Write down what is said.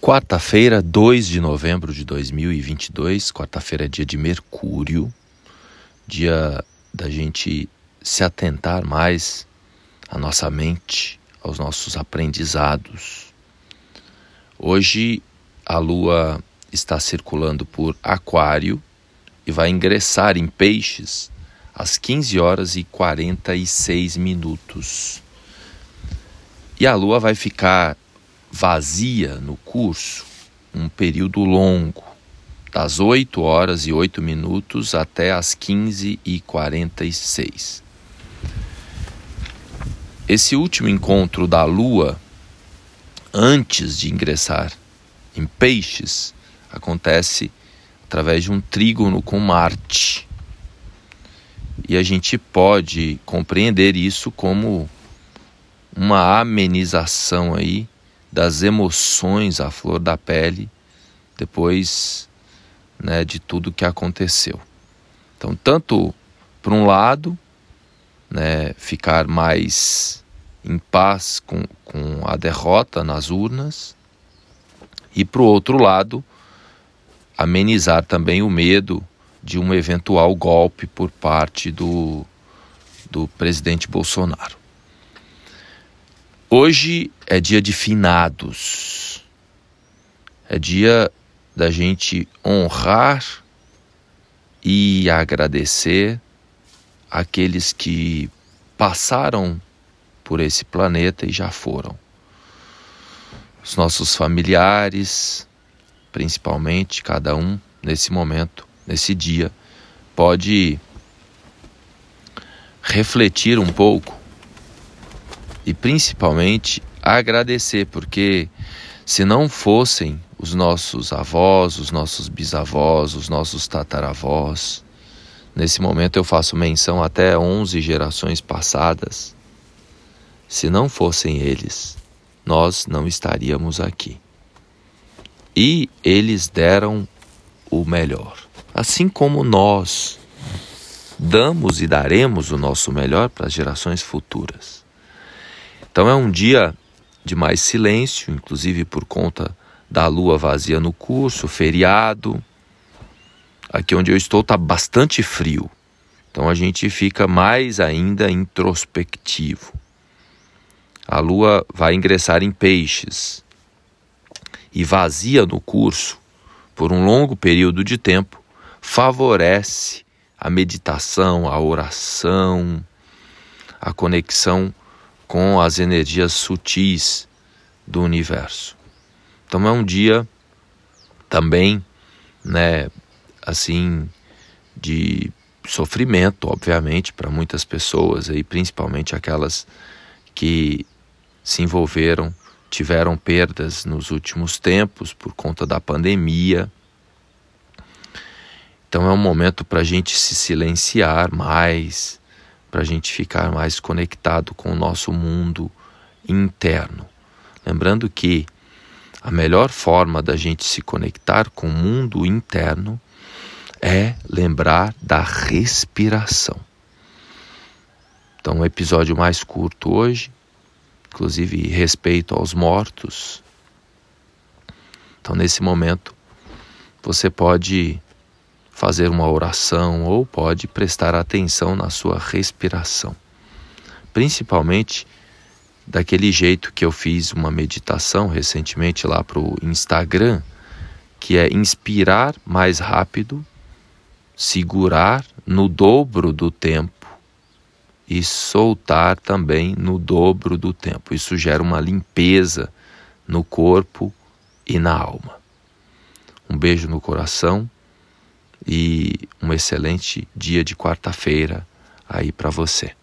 Quarta-feira, 2 de novembro de 2022, quarta-feira é dia de Mercúrio, dia da gente se atentar mais à nossa mente, aos nossos aprendizados. Hoje a lua está circulando por Aquário e vai ingressar em Peixes às 15 horas e 46 minutos. E a lua vai ficar vazia no curso um período longo, das 8 horas e 8 minutos até as 15 e 46. Esse último encontro da Lua, antes de ingressar em Peixes, acontece através de um trígono com Marte. E a gente pode compreender isso como uma amenização aí das emoções à flor da pele depois né, de tudo que aconteceu. Então, tanto por um lado, né, ficar mais em paz com, com a derrota nas urnas, e por outro lado, amenizar também o medo de um eventual golpe por parte do, do presidente Bolsonaro. Hoje é dia de finados. É dia da gente honrar e agradecer aqueles que passaram por esse planeta e já foram. Os nossos familiares, principalmente, cada um nesse momento, nesse dia, pode refletir um pouco e principalmente agradecer, porque se não fossem os nossos avós, os nossos bisavós, os nossos tataravós, nesse momento eu faço menção até 11 gerações passadas, se não fossem eles, nós não estaríamos aqui. E eles deram o melhor. Assim como nós damos e daremos o nosso melhor para as gerações futuras. Então é um dia de mais silêncio, inclusive por conta da lua vazia no curso, feriado. Aqui onde eu estou está bastante frio, então a gente fica mais ainda introspectivo. A lua vai ingressar em peixes e vazia no curso por um longo período de tempo favorece a meditação, a oração, a conexão com as energias sutis do universo. Então é um dia também, né, assim, de sofrimento, obviamente, para muitas pessoas aí, principalmente aquelas que se envolveram, tiveram perdas nos últimos tempos por conta da pandemia. Então é um momento para a gente se silenciar mais, para a gente ficar mais conectado com o nosso mundo interno. Lembrando que a melhor forma da gente se conectar com o mundo interno é lembrar da respiração. Então, um episódio mais curto hoje, inclusive respeito aos mortos. Então, nesse momento, você pode fazer uma oração ou pode prestar atenção na sua respiração. Principalmente daquele jeito que eu fiz uma meditação recentemente lá para o Instagram, que é inspirar mais rápido, segurar no dobro do tempo e soltar também no dobro do tempo. Isso gera uma limpeza no corpo e na alma. Um beijo no coração e um excelente dia de quarta-feira aí para você.